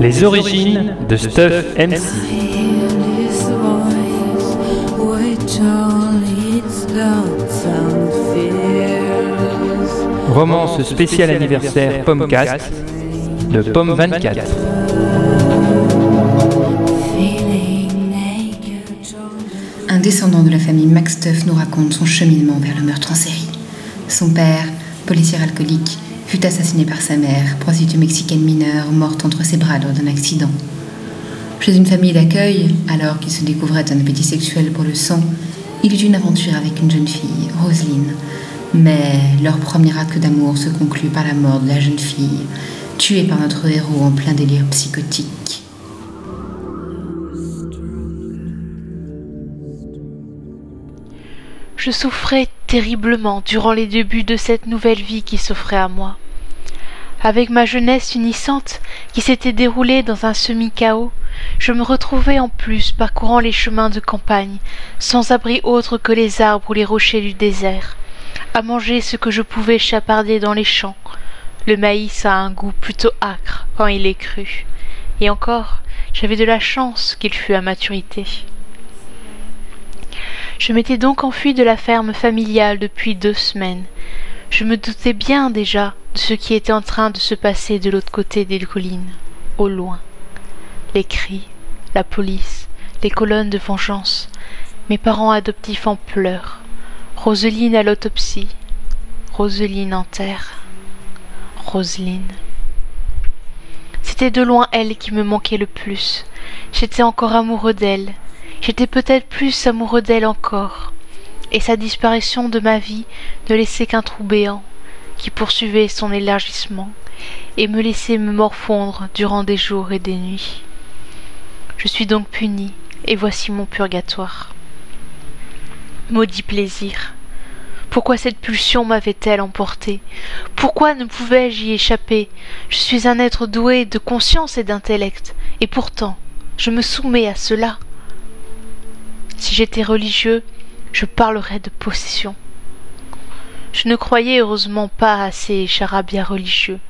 Les origines de Stuff MC. Romance spéciale anniversaire Pommecast de Pomme 24. Descendant de la famille Max Stuff nous raconte son cheminement vers le meurtre en série. Son père, policier alcoolique, fut assassiné par sa mère, prostituée mexicaine mineure, morte entre ses bras lors d'un accident. Chez une famille d'accueil, alors qu'il se découvrait un appétit sexuel pour le sang, il eut une aventure avec une jeune fille, Roselyne. Mais leur premier acte d'amour se conclut par la mort de la jeune fille, tuée par notre héros en plein délire psychotique. Je souffrais terriblement durant les débuts de cette nouvelle vie qui s'offrait à moi. Avec ma jeunesse unissante qui s'était déroulée dans un semi-chaos, je me retrouvais en plus parcourant les chemins de campagne, sans abri autre que les arbres ou les rochers du désert, à manger ce que je pouvais chaparder dans les champs. Le maïs a un goût plutôt âcre quand il est cru. Et encore, j'avais de la chance qu'il fût à maturité. Je m'étais donc enfui de la ferme familiale depuis deux semaines. Je me doutais bien déjà de ce qui était en train de se passer de l'autre côté des collines, au loin les cris, la police, les colonnes de vengeance. Mes parents adoptifs en pleurs. Roseline à l'autopsie. Roseline en terre. Roseline. C'était de loin elle qui me manquait le plus. J'étais encore amoureux d'elle. J'étais peut-être plus amoureux d'elle encore. Et sa disparition de ma vie ne laissait qu'un trou béant qui poursuivait son élargissement et me laissait me morfondre durant des jours et des nuits. Je suis donc puni, et voici mon purgatoire. Maudit plaisir. Pourquoi cette pulsion m'avait-elle emporté Pourquoi ne pouvais-je y échapper? Je suis un être doué de conscience et d'intellect, et pourtant je me soumets à cela. Si j'étais religieux, je parlerais de possession. Je ne croyais heureusement pas à ces charabia religieux.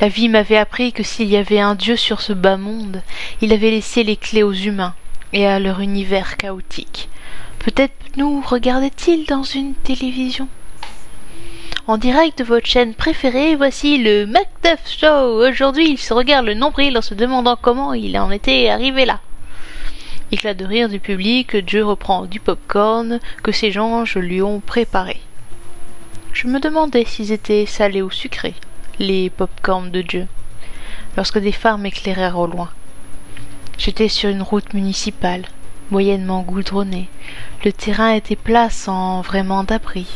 La vie m'avait appris que s'il y avait un Dieu sur ce bas monde, il avait laissé les clés aux humains et à leur univers chaotique. Peut-être nous regardait-il dans une télévision. En direct de votre chaîne préférée, voici le Macduff Show. Aujourd'hui, il se regarde le nombril en se demandant comment il en était arrivé là. Éclat de rire du public, Dieu reprend du popcorn que ses gens lui ont préparé. Je me demandais s'ils étaient salés ou sucrés les pop-corns de Dieu, lorsque des phares m'éclairèrent au loin. J'étais sur une route municipale, moyennement goudronnée. Le terrain était plat sans vraiment d'abri,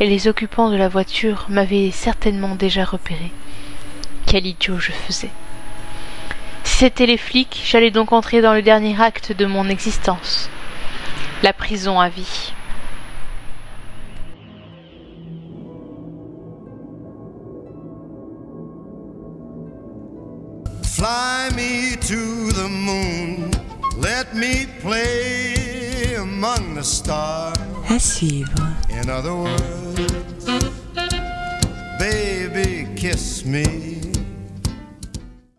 et les occupants de la voiture m'avaient certainement déjà repéré. Quel idiot je faisais. C'étaient les flics, j'allais donc entrer dans le dernier acte de mon existence. La prison à vie. Fly me to the moon, let me play among the stars. À suivre. In other words, baby, kiss me